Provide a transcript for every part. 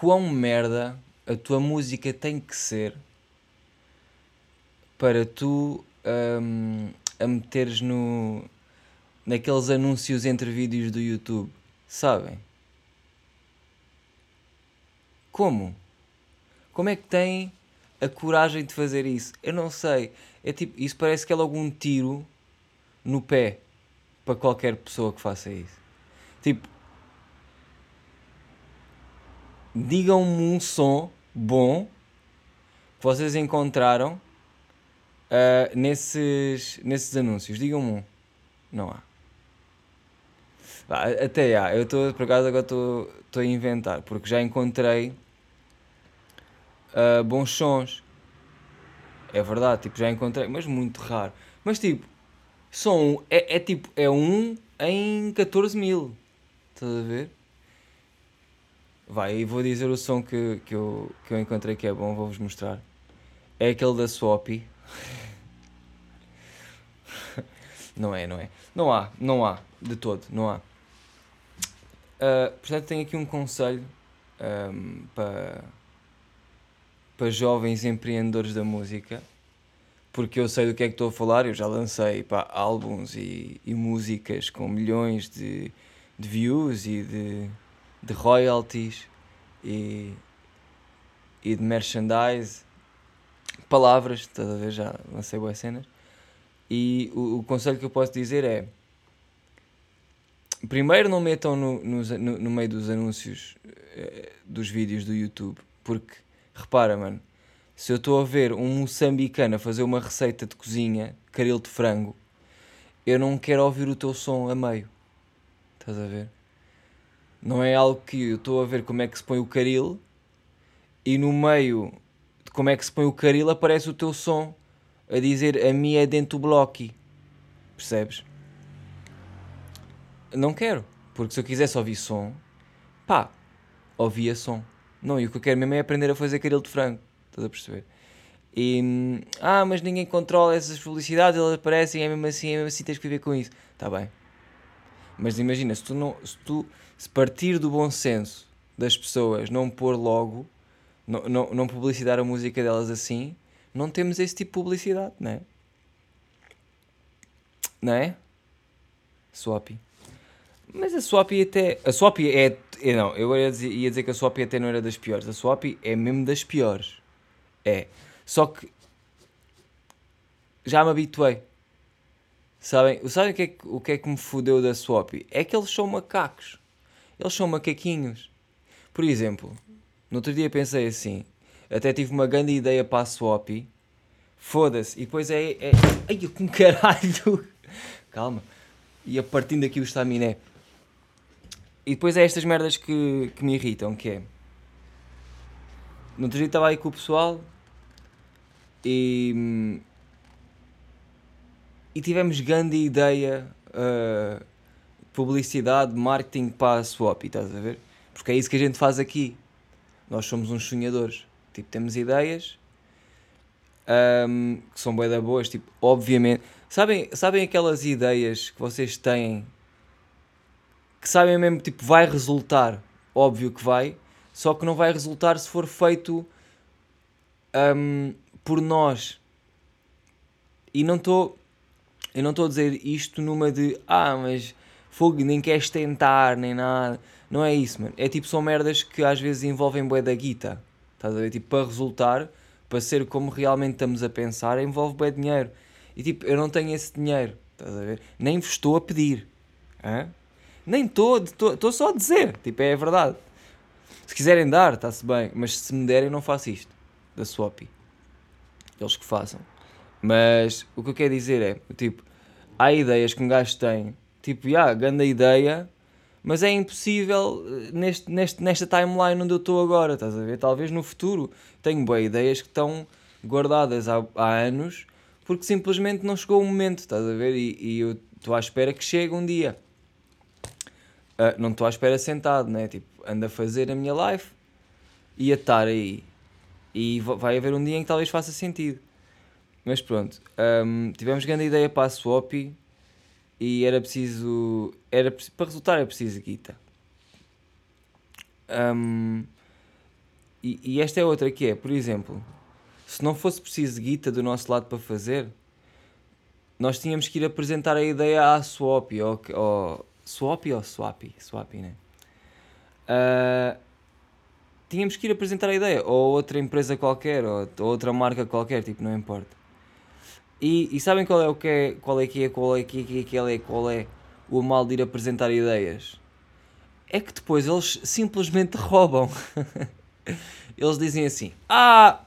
quão merda a tua música tem que ser para tu hum, a meteres no, naqueles anúncios entre vídeos do YouTube, sabem? Como? Como é que tem a coragem de fazer isso? Eu não sei. É tipo, isso parece que é logo um tiro no pé para qualquer pessoa que faça isso. Tipo, digam-me um som bom que vocês encontraram uh, nesses, nesses anúncios. Digam-me um. Não há. Até há. Eu estou, por acaso, agora estou a inventar, porque já encontrei uh, bons sons. É verdade, tipo, já encontrei, mas muito raro. Mas tipo, som é, é tipo, é um em 14 mil. Estás a ver? Vai, e vou dizer o som que, que, eu, que eu encontrei que é bom, vou-vos mostrar. É aquele da Swappy. não é, não é. Não há, não há, de todo, não há. Uh, portanto, tenho aqui um conselho um, para, para jovens empreendedores da música, porque eu sei do que é que estou a falar. Eu já lancei pá, álbuns e, e músicas com milhões de, de views e de de royalties e, e de merchandise, palavras, estás a ver? Já lancei boas cenas. E o, o, conselho que eu posso dizer é: primeiro, não metam no, no, no meio dos anúncios eh, dos vídeos do YouTube, porque repara, mano, se eu estou a ver um moçambicano a fazer uma receita de cozinha, caril de frango, eu não quero ouvir o teu som a meio. Estás a ver? Não é algo que eu estou a ver como é que se põe o caril e no meio de como é que se põe o caril aparece o teu som a dizer a minha é dentro do bloco. Percebes? Não quero, porque se eu quisesse ouvir som, pá, ouvia som. Não, e o que eu quero mesmo é aprender a fazer caril de frango. Estás a perceber? E, ah, mas ninguém controla essas publicidades, elas aparecem, é mesmo assim, é mesmo assim, tens que viver com isso. Está bem. Mas imagina, se tu, não, se tu se partir do bom senso das pessoas não pôr logo, não, não, não publicitar a música delas assim, não temos esse tipo de publicidade, não é? Não é? Swap. Mas a Swap até. A Swap é. Não, eu ia dizer, ia dizer que a Swap até não era das piores. A Swap é mesmo das piores. É. Só que. Já me habituei. Sabem, sabem o, que é, o que é que me fodeu da Swap? É que eles são macacos. Eles são macaquinhos. Por exemplo, no outro dia pensei assim, até tive uma grande ideia para a Swap. Foda-se. E depois é. é ai, com caralho! Calma. Ia partindo aqui o estaminé. E depois é estas merdas que, que me irritam, que é... No outro dia estava aí com o pessoal e... E tivemos grande ideia uh, publicidade, marketing para a Swap, estás a ver? Porque é isso que a gente faz aqui. Nós somos uns sonhadores. Tipo, temos ideias um, que são bem da boas, tipo, obviamente. Sabem, sabem aquelas ideias que vocês têm que sabem mesmo, tipo, vai resultar, óbvio que vai, só que não vai resultar se for feito um, por nós. E não estou, eu não estou a dizer isto numa de, ah, mas fogo, nem queres tentar, nem nada. Não é isso, mano. É tipo, são merdas que às vezes envolvem bué da guita. Estás a ver? Tipo, para resultar, para ser como realmente estamos a pensar, envolve bué dinheiro. E tipo, eu não tenho esse dinheiro. Estás a ver? Nem vos estou a pedir. Hã? Nem estou, estou só a dizer. Tipo, é a verdade. Se quiserem dar, está-se bem. Mas se me derem, não faço isto. Da Swap. Eles que façam. Mas o que eu quero dizer é, tipo, há ideias que um gajo tem Tipo, já, yeah, grande ideia, mas é impossível eh, neste, neste, nesta timeline onde eu estou agora, estás a ver? Talvez no futuro tenho boas ideias que estão guardadas há, há anos porque simplesmente não chegou o momento, estás a ver? E, e eu estou à espera que chegue um dia. Uh, não estou à espera sentado, né? Tipo, ando a fazer a minha live e a estar aí. E vai haver um dia em que talvez faça sentido. Mas pronto, um, tivemos grande ideia para a Swap e era preciso. Era, para resultar era preciso guita. Um, E, e esta é outra que é, por exemplo, se não fosse preciso guita do nosso lado para fazer, nós tínhamos que ir apresentar a ideia à Swap ou, ou Swap ou Swap, Swap, né? Uh, tínhamos que ir apresentar a ideia, ou outra empresa qualquer, ou, ou outra marca qualquer, tipo, não importa. E, e, sabem qual é o que é, qual é que é, qual é que é, qual é, qual é o mal de ir apresentar ideias? É que depois eles simplesmente roubam. eles dizem assim: Ah,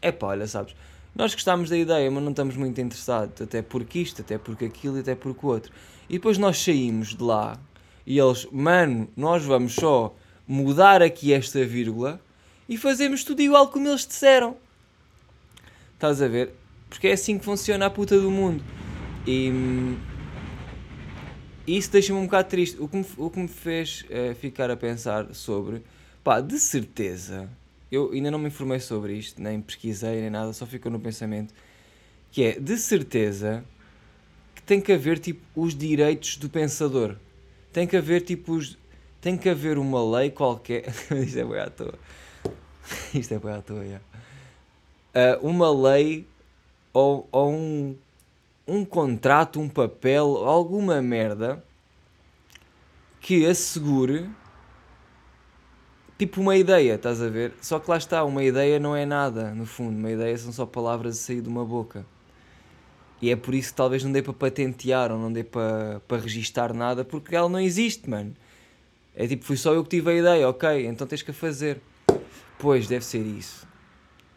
é pá, olha, sabes, nós gostamos da ideia, mas não estamos muito interessados, até porque isto, até porque aquilo, até porque o outro. E depois nós saímos de lá e eles, mano, nós vamos só mudar aqui esta vírgula e fazemos tudo igual como eles disseram. Estás a ver? Porque é assim que funciona a puta do mundo. E isso deixa-me um bocado triste. O que me, o que me fez uh, ficar a pensar sobre, pá, de certeza, eu ainda não me informei sobre isto, nem pesquisei, nem nada, só ficou no pensamento, que é, de certeza, que tem que haver, tipo, os direitos do pensador. Tem que haver, tipo, os... Tem que haver uma lei qualquer... Isto é bem à toa. Isto é bem à toa. Uh, uma lei ou, ou um, um contrato, um papel, alguma merda que assegure tipo uma ideia, estás a ver? Só que lá está, uma ideia não é nada, no fundo, uma ideia são só palavras a sair de uma boca. E é por isso que talvez não dê para patentear ou não dê para, para registar nada, porque ela não existe, mano. É tipo, fui só eu que tive a ideia, ok, então tens que a fazer. Pois, deve ser isso.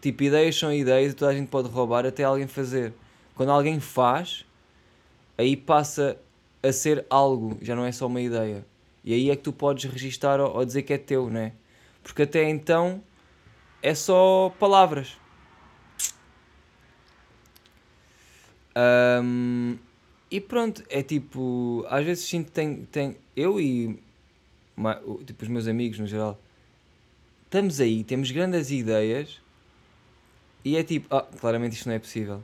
Tipo, ideias são ideias e toda a gente pode roubar até alguém fazer. Quando alguém faz, aí passa a ser algo, já não é só uma ideia. E aí é que tu podes registar ou, ou dizer que é teu, né? Porque até então é só palavras. Um, e pronto, é tipo, às vezes sinto que tem, eu e tipo, os meus amigos no geral, estamos aí, temos grandes ideias e é tipo, ah, claramente isto não é possível.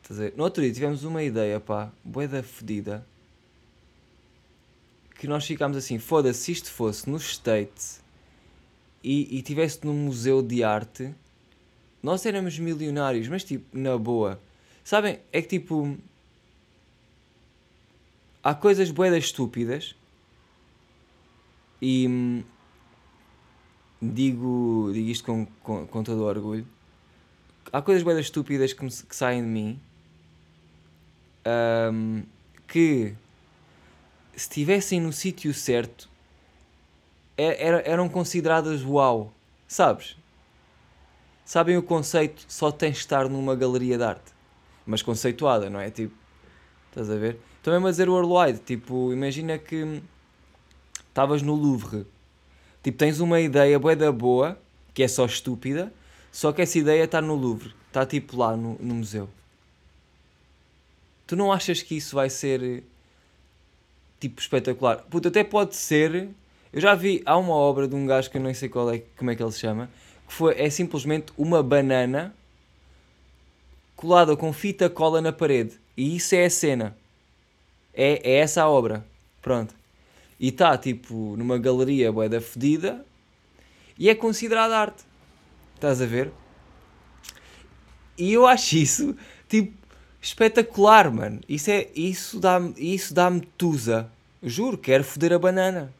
Estás a No outro dia tivemos uma ideia, pá, boeda fedida, que nós ficámos assim, foda-se, se isto fosse no States e, e tivesse num museu de arte, nós éramos milionários, mas tipo, na boa. Sabem, é que tipo, há coisas boedas estúpidas e hum, digo, digo isto com, com, com todo o orgulho há coisas bem estúpidas que, me, que, saem de mim um, que se estivessem no sítio certo é, era, eram consideradas uau, sabes? Sabem o conceito? Só tens de estar numa galeria de arte, mas conceituada, não é? Tipo, estás a ver? Também a dizer worldwide, tipo, imagina que estavas no Louvre, tipo, tens uma ideia bué da boa, que é só estúpida, só que essa ideia está no Louvre, está tipo lá no, no museu. Tu não achas que isso vai ser tipo espetacular? Puta, até pode ser. Eu já vi, há uma obra de um gajo que eu nem sei qual é, como é que ele se chama, que foi, é simplesmente uma banana colada com fita cola na parede. E isso é a cena. É, é essa a obra. Pronto. E está tipo numa galeria boeda fedida e é considerada arte. Estás a ver? E eu acho isso, tipo, espetacular, mano. Isso, é, isso dá-me isso dá tusa. Juro, quero foder a banana.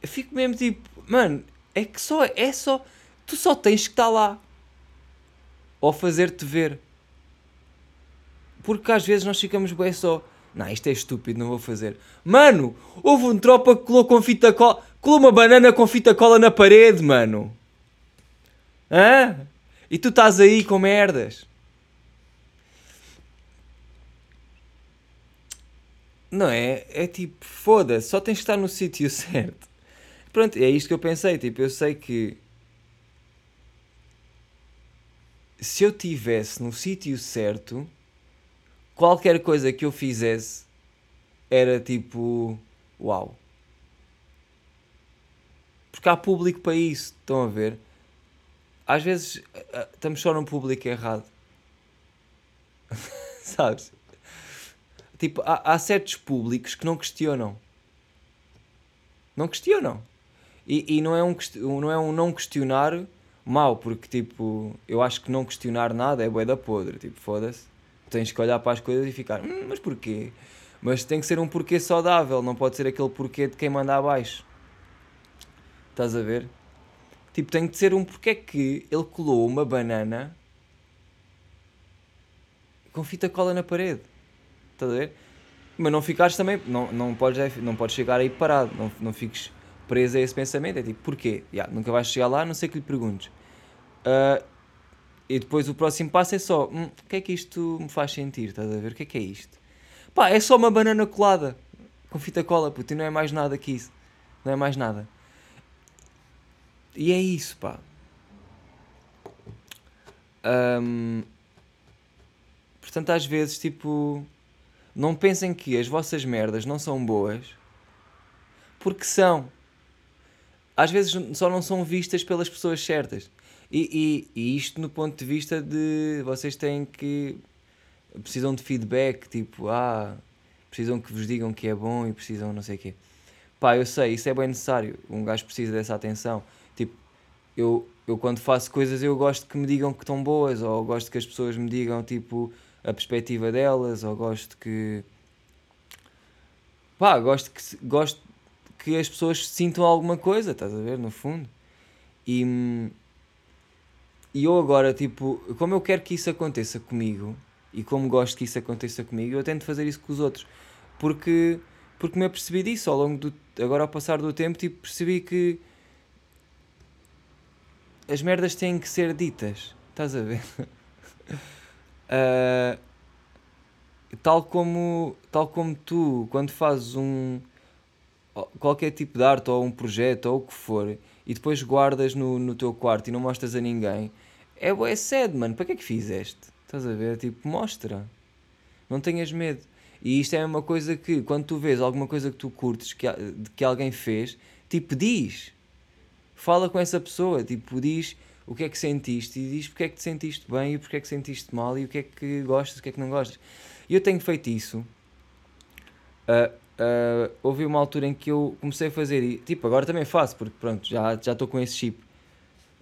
Eu fico mesmo tipo, mano, é que só, é só, tu só tens que estar lá. Ou fazer-te ver. Porque às vezes nós ficamos bem só, não, isto é estúpido, não vou fazer. Mano, houve um tropa que colou com fita cola, colou uma banana com fita cola na parede, mano. Hã? E tu estás aí com merdas. Não é? É tipo, foda-se, só tens de estar no sítio certo. Pronto, é isto que eu pensei. Tipo, eu sei que se eu tivesse no sítio certo, qualquer coisa que eu fizesse era tipo, uau. Porque há público para isso, estão a ver? Às vezes estamos só num público errado. Sabes? Tipo, há, há, certos públicos que não questionam. Não questionam. E, e não, é um, não é um não questionar mau, porque tipo, eu acho que não questionar nada é bué da podre, tipo, foda-se. Tens que olhar para as coisas e ficar, hum, mas porquê? Mas tem que ser um porquê saudável, não pode ser aquele porquê de quem manda abaixo. Estás a ver? Tipo, tem que ser um porquê que ele colou uma banana com fita cola na parede. Estás a ver? Mas não ficares também, não, não, podes, não podes chegar aí parado, não, não fiques preso a esse pensamento. É tipo, porquê? Yeah, nunca vais chegar lá, a não sei que lhe perguntes. Ah, e depois o próximo passo é só, hum, o que é que isto me faz sentir? Estás a ver? O que é que é isto? Pá, é só uma banana colada com fita cola, puto, e não é mais nada que isso. Não é mais nada. E é isso, pá. Ahm, portanto, às vezes, tipo, não pensem que as vossas merdas não são boas, porque são. Às vezes só não são vistas pelas pessoas certas. E, e, e isto no ponto de vista de vocês têm que. precisam de feedback, tipo, ah, precisam que vos digam que é bom e precisam não sei o quê. Pá, eu sei, isso é bem necessário. Um gajo precisa dessa atenção. Eu, eu quando faço coisas eu gosto que me digam que estão boas, ou gosto que as pessoas me digam, tipo, a perspectiva delas, ou gosto que. Pá, gosto que, gosto que as pessoas sintam alguma coisa, estás a ver, no fundo. E, e eu agora, tipo, como eu quero que isso aconteça comigo, e como gosto que isso aconteça comigo, eu tento fazer isso com os outros. Porque, porque me apercebi disso ao longo do. Agora, ao passar do tempo, tipo, percebi que as merdas têm que ser ditas. Estás a ver? Ah, tal, como, tal como tu, quando fazes um. qualquer tipo de arte ou um projeto ou o que for, e depois guardas no, no teu quarto e não mostras a ninguém, é bué sad, mano. Para que é que fizeste? Estás a ver? Tipo, mostra. Não tenhas medo. E isto é uma coisa que, quando tu vês alguma coisa que tu curtes que, que alguém fez, tipo, diz. Fala com essa pessoa, tipo, diz o que é que sentiste e diz porque é que te sentiste bem e porque é que sentiste mal e o que é que gostas o que é que não gostas. E eu tenho feito isso. Ah, ah, houve uma altura em que eu comecei a fazer, e tipo, agora também faço, porque pronto, já estou com esse chip.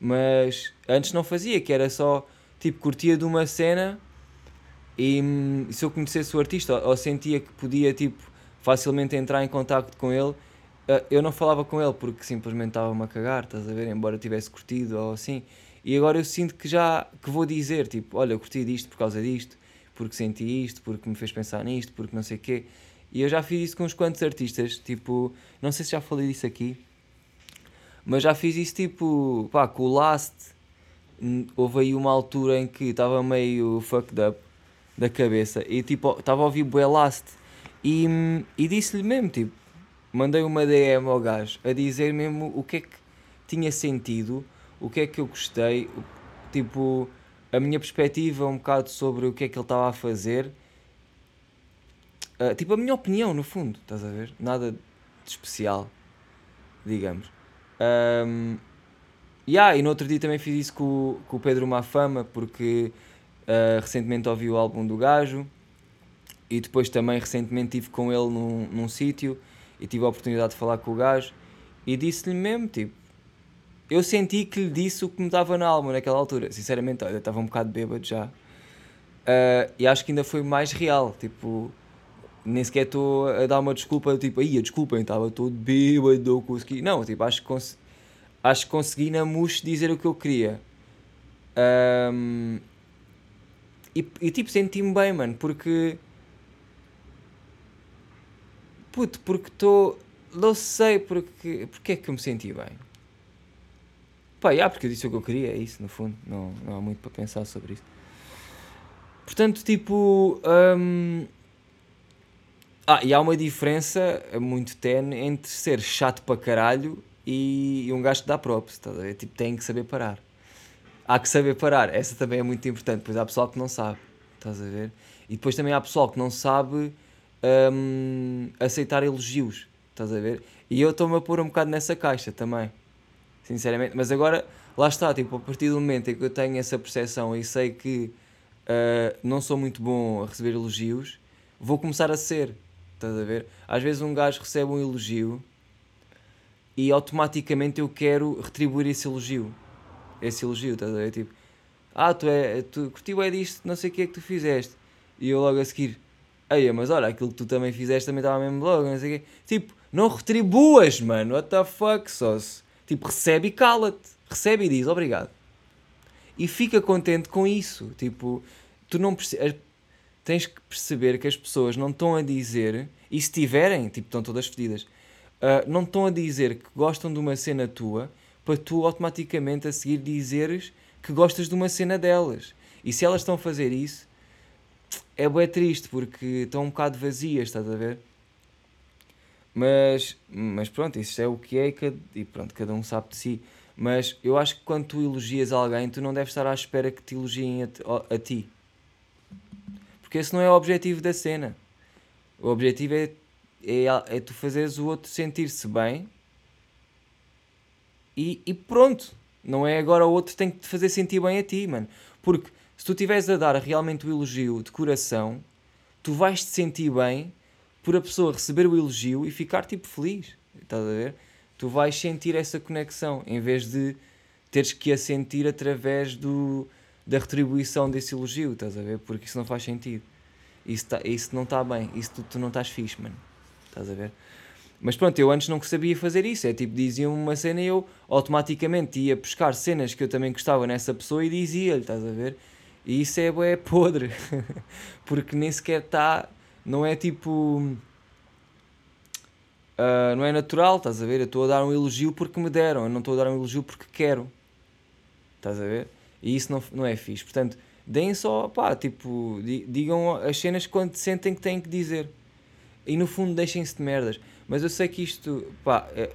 Mas antes não fazia, que era só, tipo, curtia de uma cena e hum, se eu conhecesse o artista ou, ou sentia que podia, tipo, facilmente entrar em contacto com ele, eu não falava com ele porque simplesmente estava-me a cagar, estás a ver? Embora tivesse curtido ou assim. E agora eu sinto que já que vou dizer, tipo, olha, eu curti disto por causa disto, porque senti isto, porque me fez pensar nisto, porque não sei o quê. E eu já fiz isso com uns quantos artistas, tipo, não sei se já falei disso aqui, mas já fiz isso tipo, pá, com o Last, houve aí uma altura em que estava meio fucked up da cabeça e tipo, estava a ouvir bué Last e, e disse-lhe mesmo, tipo, mandei uma DM ao gajo a dizer mesmo o que é que tinha sentido, o que é que eu gostei, tipo, a minha perspectiva um bocado sobre o que é que ele estava a fazer. Ah, tipo, a minha opinião, no fundo, estás a ver? Nada de especial, digamos. Ahm, yeah, e no outro dia também fiz isso com, com o Pedro Mafama, porque ah, recentemente ouvi o álbum do gajo e depois também recentemente estive com ele num, num sítio e tive a oportunidade de falar com o gajo e disse-lhe mesmo, tipo, eu senti que lhe disse o que me dava na alma naquela altura. Sinceramente, olha, eu estava um bocado bêbado já. Ah, e acho que ainda foi mais real, tipo, nem sequer estou a dar uma desculpa, tipo, aí, desculpem, estava todo bêbado, não consegui. Não, tipo, acho que, cons acho que consegui na mousse dizer o que eu queria. Ahm, e, e, tipo, senti-me bem, mano, porque. Puto, porque estou. Não sei porque, porque é que eu me senti bem. Pá, já, porque eu disse o que eu queria, é isso, no fundo. Não, não há muito para pensar sobre isso. Portanto, tipo. hum, Ah, e há uma diferença muito tenue entre ser chato para caralho e, e um gajo que dá props, a ver? Tipo, tem que saber parar. Há que saber parar, essa também é muito importante, pois há pessoal que não sabe, estás a ver? E depois também há pessoal que não sabe hum, aceitar elogios, estás a ver? E eu estou-me a pôr um bocado nessa caixa também, sinceramente. Mas agora, lá está, tipo, a partir do momento em que eu tenho essa percepção e sei que ah, não sou muito bom a receber elogios, vou começar a ser, estás a ver? Às vezes um gajo recebe um elogio e automaticamente eu quero retribuir esse elogio. Esse elogio, estás a ver? Tipo, ah, tu é, tu curtiu é disto, não sei o que é que tu fizeste. E eu logo a seguir, ei, mas olha, aquilo que tu também fizeste também estava mesmo logo, não sei o quê. Tipo, não retribuas, mano, what the fuck, só se. Tipo, recebe e cala-te. Recebe e diz obrigado. E fica contente com isso. Tipo, tu não precisas. Tens que perceber que as pessoas não estão a dizer, e se tiverem, tipo, estão todas fedidas, uh, não estão a dizer que gostam de uma cena tua para tu automaticamente a seguir dizeres que gostas de uma cena delas. E se elas estão a fazer isso, é bem triste porque estão um bocado vazias, estás a ver? Mas, mas pronto, isso é o que é e pronto, cada um sabe de si. Mas eu acho que quando tu elogias alguém, tu não deves estar à espera que te elogiem a, a ti. Porque esse não é o objetivo da cena. O objetivo é, é, é tu fazeres o outro sentir-se bem e, e pronto. Não é agora o outro tem que te fazer sentir bem a ti, mano. Porque se tu estiveres a dar realmente o elogio de coração, tu vais te sentir bem por a pessoa receber o elogio e ficar tipo feliz. Estás a ver? Tu vais sentir essa conexão em vez de teres que a sentir através do, da retribuição desse elogio, estás a ver? Porque isso não faz sentido. Isso, tá, isso não está bem. Isso tu, tu não estás fixe, mano. Estás a ver? Mas pronto, eu antes não sabia fazer isso. É tipo, diziam uma cena e eu automaticamente ia buscar cenas que eu também gostava nessa pessoa e dizia-lhe, estás a ver? E isso é, é podre. Porque nem sequer está. Não é tipo. Uh, não é natural, estás a ver? Eu estou a dar um elogio porque me deram, eu não estou a dar um elogio porque quero. Estás a ver? E isso não, não é fixe. Portanto, deem só, pá, tipo, digam as cenas quando sentem que têm que dizer. E no fundo deixem-se de merdas. Mas eu sei que isto, pá, é,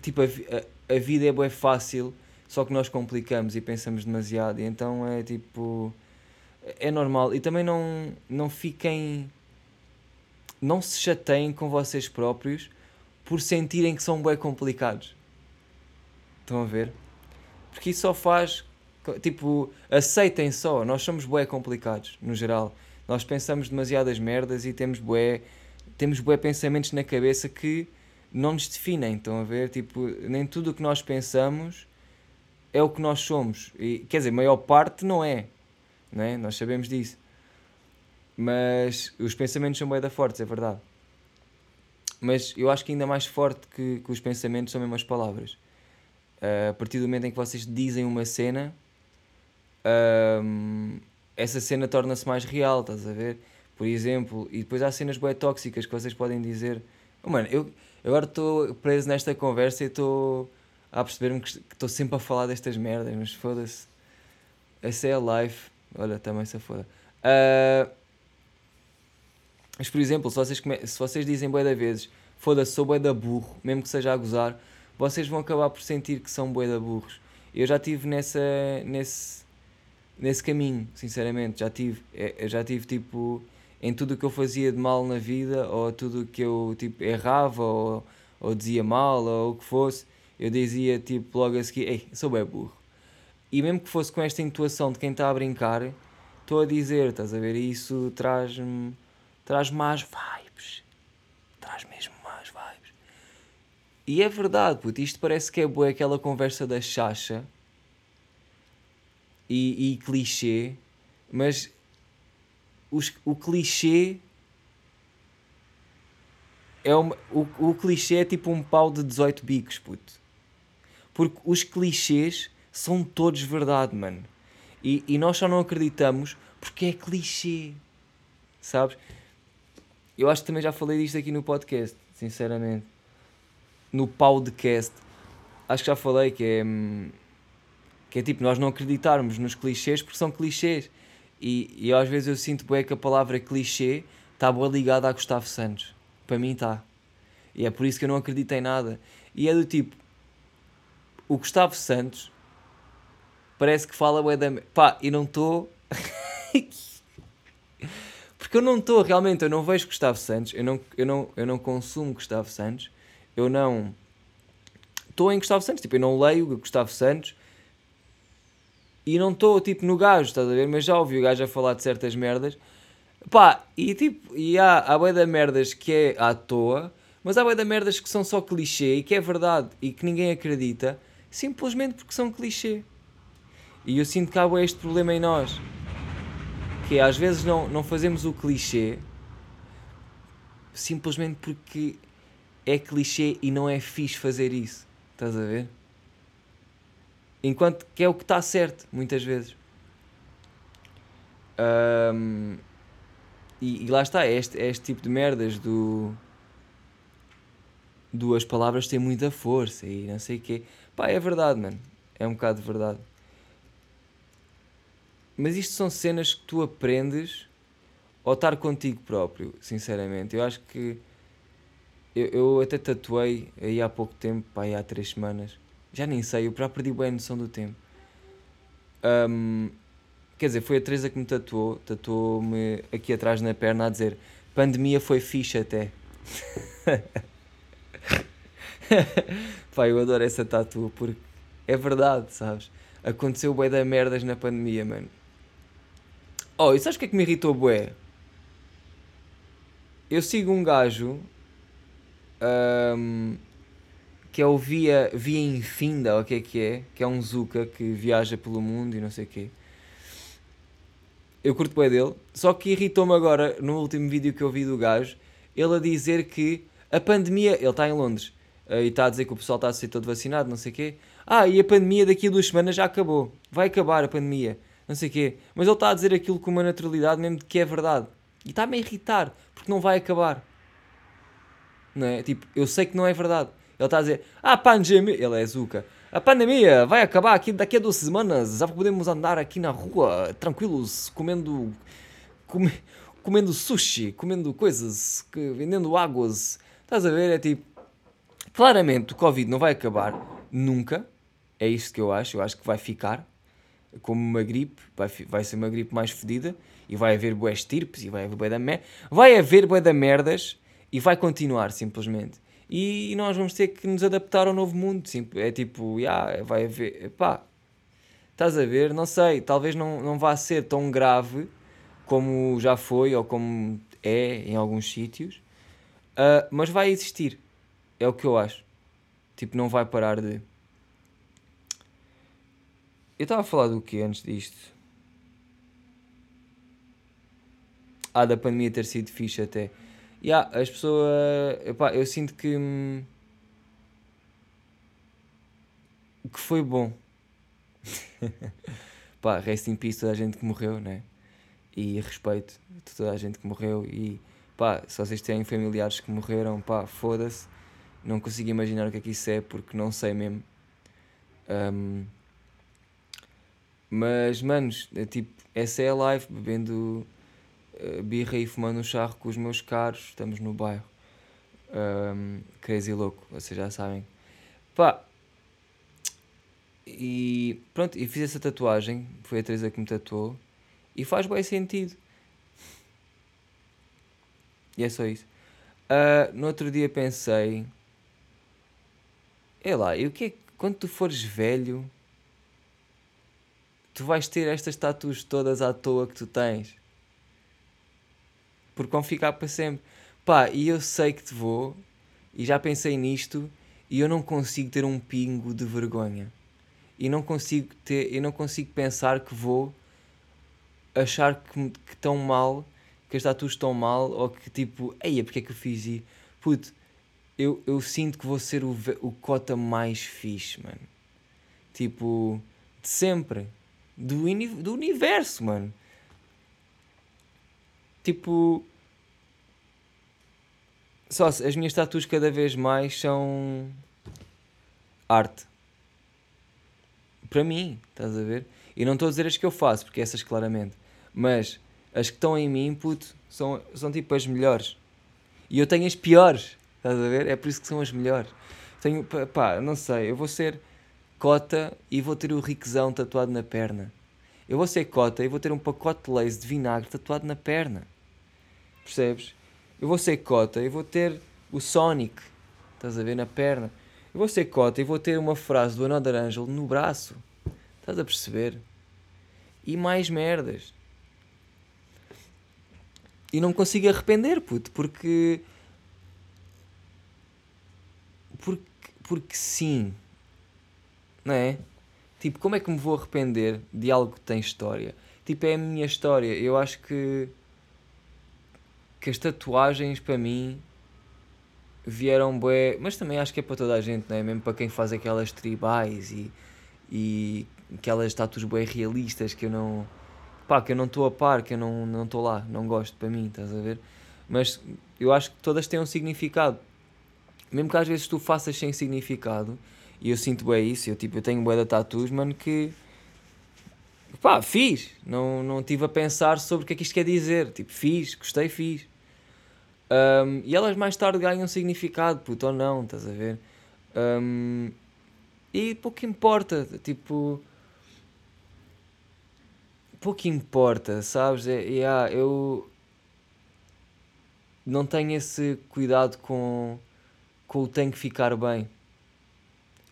tipo, a, a, a, vida é bem fácil, só que nós complicamos e pensamos demasiado, e então é tipo, é normal. E também não, não fiquem, não se chateiem com vocês próprios por sentirem que são bem complicados. Estão a ver? Porque isso só faz, tipo, aceitem só, nós somos bué complicados, no geral. Nós pensamos demasiadas merdas e temos bué temos bué pensamentos na cabeça que não nos definem, estão a ver? Tipo, nem tudo o que nós pensamos é o que nós somos. E, quer dizer, a maior parte não é, não é? Nós sabemos disso. Mas os pensamentos são bué da fortes, é verdade. Mas eu acho que ainda mais forte que, que os pensamentos são mesmo as palavras. Uh, a partir do momento em que vocês dizem uma cena, essa cena torna-se mais real, estás a ver? por exemplo, e depois há cenas bem tóxicas que vocês podem dizer. Oh, mano, eu agora estou preso nesta conversa e estou a perceber-me que estou sempre a falar destas merdas, mas foda-se. Essa é a life. Olha, também se foda. Uh, mas por exemplo, se vocês, se vocês dizem bué da vezes, foda-se, sou bué da burro, mesmo que seja a gozar, vocês vão acabar por sentir que são bué da burros. Eu já tive nessa, nesse, nesse caminho, sinceramente, já tive, é, já tive tipo em tudo o que eu fazia de mal na vida, ou tudo o que eu tipo, errava, ou, ou dizia mal, ou o que fosse, eu dizia tipo logo a seguir: Ei, sou bem burro. E mesmo que fosse com esta intuação de quem está a brincar, estou a dizer, estás a ver? Isso traz-me traz mais vibes. Traz mesmo mais vibes. E é verdade, puto, isto parece que é boa aquela conversa da chacha e, e clichê, mas os, o clichê é uma, o, o clichê é tipo um pau de 18 bicos, puto. Porque os clichês são todos verdade, mano. E, e nós só não acreditamos porque é clichê. Sabes? Eu acho que também já falei disto aqui no podcast, sinceramente. No podcast. Acho que já falei que é. Hum, que é tipo, nós não acreditarmos nos clichês porque são clichês. E, e às vezes eu sinto bem que a palavra clichê está boa ligada a Gustavo Santos. Para mim está. E é por isso que eu não acredito em nada. E é do tipo. O Gustavo Santos parece que fala bué da. Pá, e não estou. Porque eu não estou, realmente, eu não vejo Gustavo Santos, eu não, eu não, eu não consumo Gustavo Santos, eu não. Estou em Gustavo Santos, tipo, eu não leio Gustavo Santos, e não estou tipo no gajo, estás a ver? Mas já ouvi o gajo a falar de certas merdas. Pá, e tipo, e há, há bué de merdas que é à toa, Mas há bué da merdas que são só clichê e que é verdade e que ninguém acredita, simplesmente porque são clichê. E eu sinto que há este problema em nós. Que às vezes não, não fazemos o clichê simplesmente porque é clichê e não é fixe fazer isso. Estás a ver? Enquanto que é o que está certo, muitas vezes. Um, e, e, lá está, é este, é este tipo de merdas do. Duas palavras têm muita força e não sei o quê. Pá, é verdade, mano. É um bocado de verdade. Mas isto são cenas que tu aprendes ao estar contigo próprio, sinceramente. Eu acho que. Eu, eu até tatuei aí há pouco tempo, pá, há três semanas. Já nem sei, eu já perdi bem a noção do tempo. Um, Quer dizer, foi a Teresa que me tatuou, tatuou-me aqui atrás na perna a dizer pandemia foi fixe até. Pá, eu adoro essa tatu porque é verdade, sabes? Aconteceu bué da merdas na pandemia, mano. Oh, e sabes o que é que me irritou bué? Eu sigo um gajo um, que é o Via, Via Infinda, o que é que é? Que é um Zuka que viaja pelo mundo e não sei o quê eu curto bem dele, só que irritou-me agora, no último vídeo que eu vi do gajo, ele a dizer que a pandemia, ele está em Londres, e está a dizer que o pessoal está a ser todo vacinado, não sei o quê. Ah, e a pandemia daqui a duas semanas já acabou, vai acabar a pandemia, não sei o quê. Mas ele está a dizer aquilo com uma naturalidade mesmo de que é verdade. E está-me a irritar, porque não vai acabar. Não é? Tipo, eu sei que não é verdade. Ele está a dizer, ah, pandemia, ele é Zuka. A pandemia vai acabar aqui daqui a duas semanas. Já podemos andar aqui na rua tranquilos, comendo. Come, comendo sushi, comendo coisas, que, vendendo águas. Estás a ver? É tipo. Claramente o Covid não vai acabar nunca. É isto que eu acho. Eu acho que vai ficar como uma gripe. Vai, vai ser uma gripe mais fedida. E vai haver boas estirpes e vai haver bué da merda. Vai haver bué da merdas e vai continuar simplesmente e nós vamos ter que nos adaptar ao novo mundo. Sim, é tipo, yeah, vai haver. Pá, estás a ver? Não sei, talvez não, não vá ser tão grave como já foi ou como é em alguns sítios, uh, mas vai existir. É o que eu acho. Tipo, não vai parar de. Eu estava a falar do que antes disto? Ah, da pandemia ter sido fixe até yeah, as pessoas. Epá, eu sinto que. Hum, que foi bom. pá, rest in peace toda a gente que morreu, né? E respeito toda a gente que morreu. E pá, se vocês têm familiares que morreram, pá, foda-se. Não consigo imaginar o que é que isso é porque não sei mesmo. Um, mas, manos, é tipo, essa é a live, bebendo uh, birra e fumando um charro com os meus caros, estamos no bairro. Um, crazy louco, vocês já sabem. Pá, e pronto, e fiz essa tatuagem, foi a Teresa que me tatuou, e faz bem sentido. E é só isso. Uh, no outro dia pensei, é lá, e o que é quando tu fores velho, tu vais ter estas tatuas todas à toa que tu tens porque vão ficar para sempre. Pá, e eu sei que te vou, e já pensei nisto, e eu não consigo ter um pingo de vergonha. E não consigo ter, eu não consigo pensar que vou achar que, que estão mal, que as tatuas estão mal, ou que tipo, eia, porque é que eu fiz isso? Puto, eu, eu sinto que vou ser o, o cota mais fixe, mano. Tipo, de sempre. Do, do universo, mano. Tipo. Só as minhas tatuas cada vez mais são. arte. Para mim, estás a ver? E não estou a dizer as que eu faço, porque essas claramente. Mas as que estão em mim, puto, são, são tipo as melhores. E eu tenho as piores, estás a ver? É por isso que são as melhores. Tenho, pá, não sei, eu vou ser cota e vou ter o riquezão tatuado na perna. Eu vou ser cota e vou ter um pacote de lace de vinagre tatuado na perna. Percebes? Eu vou ser cota e vou ter o Sonic, estás a ver, na perna. Eu vou ser cota e vou ter uma frase do Another Angel no braço. Estás a perceber? E mais merdas. E não consigo arrepender, puto, porque porque, porque sim, não é? Tipo, como é que me vou arrepender de algo que tem história? Tipo, é a minha história. Eu acho que, que as tatuagens para mim vieram bué, mas também acho que é para toda a gente, não é? Mesmo para quem faz aquelas tribais e, e aquelas tatuas bué realistas que eu não pá, que eu não estou a par, que eu não estou lá, não gosto para mim, estás a ver? Mas eu acho que todas têm um significado. Mesmo que às vezes tu faças sem significado, e eu sinto bem isso, eu, tipo, eu tenho bué de tatus, mano, que pá, fiz, não, não tive a pensar sobre o que é que isto quer dizer, tipo, fiz, gostei, fiz. Um, e elas mais tarde ganham significado, puto, ou não, estás a ver? Um, e pouco importa, tipo, pouco importa, sabes? É, yeah, eu não tenho esse cuidado com, com o tem que ficar bem.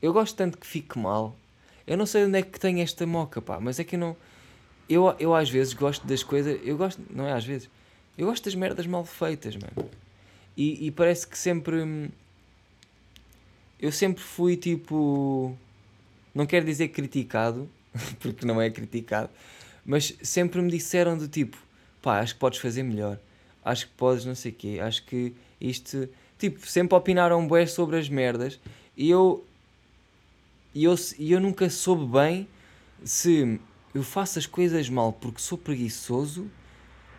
Eu gosto tanto que fique mal. Eu não sei onde é que tem esta moca, pá, mas é que eu não. Eu, eu às vezes gosto das coisas. Eu gosto. Não é às vezes. Eu gosto das merdas mal feitas, mano. E, e parece que sempre. Eu sempre fui tipo. Não quero dizer criticado, porque não é criticado, mas sempre me disseram do tipo, pá, acho que podes fazer melhor, acho que podes não sei o quê, acho que isto, tipo, sempre opinaram bué sobre as merdas e eu, e eu, e eu nunca soube bem se eu faço as coisas mal porque sou preguiçoso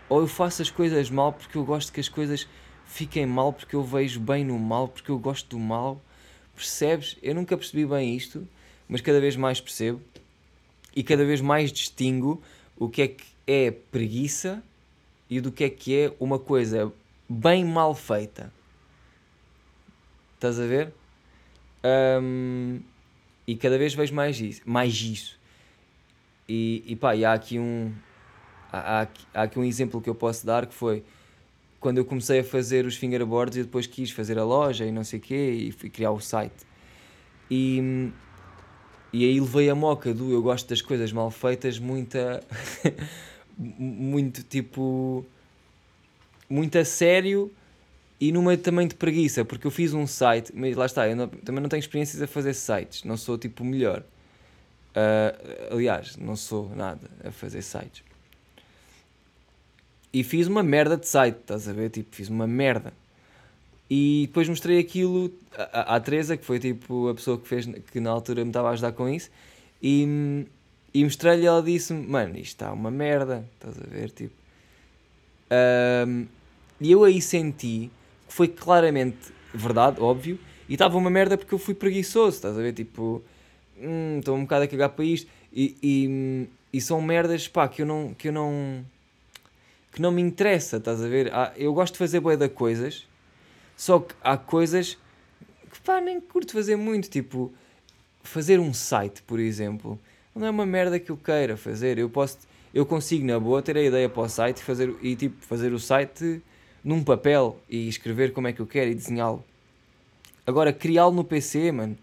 ou eu faço as coisas mal porque eu gosto que as coisas fiquem mal porque eu vejo bem no mal, porque eu gosto do mal. Percebes? Eu nunca percebi bem isto, mas cada vez mais percebo e cada vez mais distingo o que é que é preguiça e do que é que é uma coisa bem mal feita. Estás a ver? Um, e cada vez vejo mais isso. Mais isso. E, e pá, e há aqui um. Há, há, há aqui um exemplo que eu posso dar que foi quando eu comecei a fazer os fingerboards e depois quis fazer a loja e não sei o quê e fui criar o site. E, e aí levei a moca do eu gosto das coisas mal feitas, muita. muito tipo. muito a sério e numa também de preguiça, porque eu fiz um site, mas lá está, eu não, também não tenho experiências a fazer sites, não sou tipo o melhor. Uh, aliás, não sou nada a fazer sites. E fiz uma merda de site, estás a ver? Tipo, fiz uma merda. E depois mostrei aquilo à, à Teresa, que foi tipo a pessoa que fez, que na altura me estava a ajudar com isso, e, e mostrei-lhe ela disse-me, mano, isto está uma merda, estás a ver, tipo. Um, e eu aí senti foi claramente verdade, óbvio, e estava uma merda porque eu fui preguiçoso, estás a ver, tipo, hum, estou um bocado a cagar para isto, e, e, e são merdas, pá, que eu não, que eu não, que não me interessa, estás a ver, eu gosto de fazer boia de coisas, só que há coisas que pá, nem curto fazer muito, tipo fazer um site, por exemplo, não é uma merda que eu queira fazer. Eu posso, eu consigo na boa ter a ideia para o site fazer e tipo fazer o site num papel e escrever como é que eu quero e desenhá-lo. Agora criá-lo no PC, mano,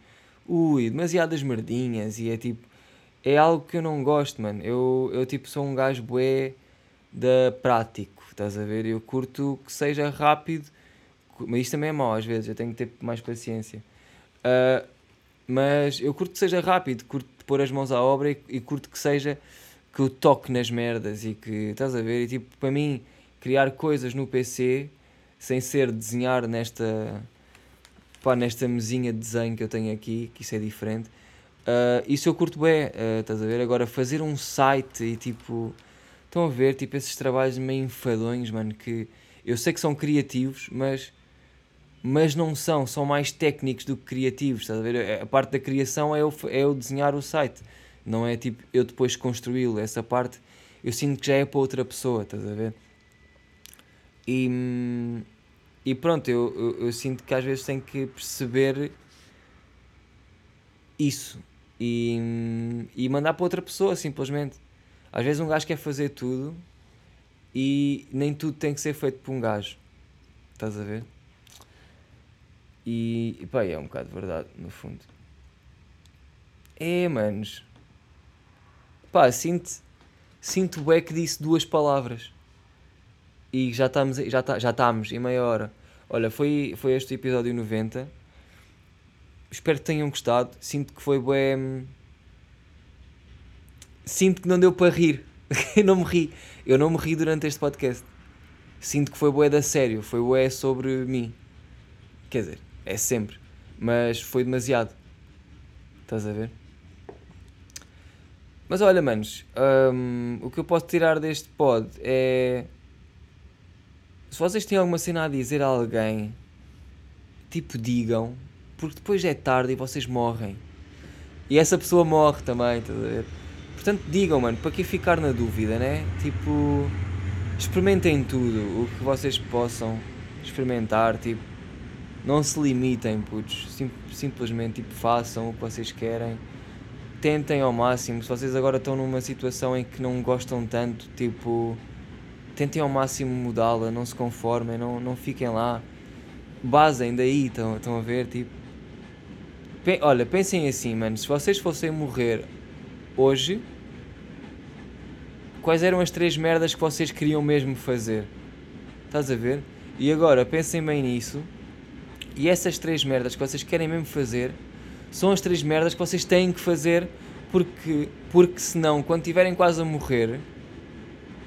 ui, demasiadas merdinhas e é tipo é algo que eu não gosto, mano. Eu, eu tipo sou um gajo bué da prático, estás a ver? Eu curto que seja rápido mas isto também é mau às vezes, eu tenho que ter mais paciência. Uh, mas eu curto que seja rápido, curto pôr as mãos à obra e, e curto que seja que eu toque nas merdas e que estás a ver, e tipo, para mim, criar coisas no PC sem ser desenhar nesta pá, nesta mesinha de desenho que eu tenho aqui, que isso é diferente. Uh, isso eu curto bem, uh, estás a ver? Agora fazer um site e tipo, estão a ver, tipo, esses trabalhos meio enfadões, mano, que eu sei que são criativos, mas mas não são, são mais técnicos do que criativos, estás a ver? A parte da criação é eu, é eu desenhar o site, não é tipo eu depois construí-lo, essa parte eu sinto que já é para outra pessoa, estás a ver? E, e pronto, eu, eu, eu sinto que às vezes tenho que perceber isso e, e mandar para outra pessoa, simplesmente. Às vezes um gajo quer fazer tudo e nem tudo tem que ser feito por um gajo, estás a ver? E, e pá, é um bocado verdade, no fundo. É, manos. Pá, sinto, sinto bem que disse duas palavras. E já estamos, já, tá, já estamos em meia hora. Olha, foi, foi este episódio 90. espero que tenham gostado. Sinto que foi bem. Sinto que não deu para rir. eu não me ri. Eu não me ri durante este podcast. Sinto que foi bué da sério. Foi bué sobre mim. Quer dizer, é sempre. Mas foi demasiado. Estás a ver? Mas olha, manos, hum, o que eu posso tirar deste pod é. Se vocês têm alguma cena a dizer a alguém, tipo, digam, porque depois é tarde e vocês morrem. E essa pessoa morre também, estás a ver? Portanto, digam, mano, para que ficar na dúvida, né? Tipo, experimentem tudo o que vocês possam experimentar, tipo, não se limitem, putos, Sim, simplesmente, tipo, façam o que vocês querem, tentem ao máximo. Se vocês agora estão numa situação em que não gostam tanto, tipo, tentem ao máximo mudá-la, não se conformem, não, não fiquem lá, basem daí, estão, a ver, tipo. Olha, pensem assim, mano, se vocês fossem morrer hoje, quais eram as três merdas que vocês queriam mesmo fazer? Estás a ver? E agora pensem bem nisso. E essas três merdas que vocês querem mesmo fazer são as três merdas que vocês têm que fazer porque, porque senão, quando estiverem quase a morrer,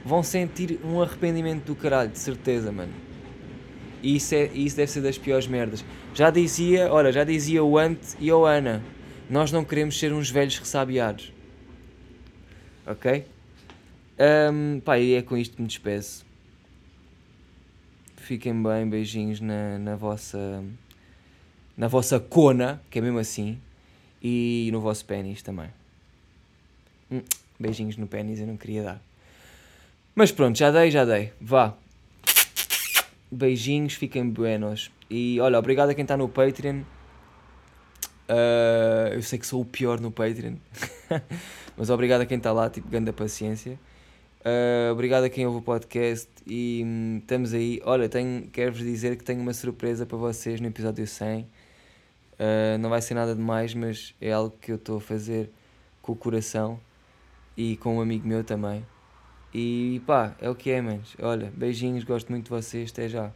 vão sentir um arrependimento do caralho, de certeza, mano. E isso, é, isso deve ser das piores merdas. Já dizia, olha, já dizia o Ant e o Ana, nós não queremos ser uns velhos ressabiados. Ok? Um, pá, e é com isto que me despeço. Fiquem bem, beijinhos na, na vossa na vossa cona, que é mesmo assim, e no vosso pênis também. Hum, beijinhos no pênis eu não queria dar. Mas pronto, já dei, já dei. Vá. Beijinhos, fiquem buenos. E olha, obrigado a quem está no Patreon. Uh, eu sei que sou o pior no Patreon. Mas obrigado a quem está lá, tipo, grande paciência. Uh, obrigado a quem ouve o podcast e hum, estamos aí. Olha, tenho, quero-vos dizer que tenho uma surpresa para vocês no episódio 100. Uh, ah, não vai ser nada demais, mas é algo que eu estou a fazer com o coração e com um amigo meu também. E pá, é o que é, manos. Olha, beijinhos, gosto muito de vocês, até já.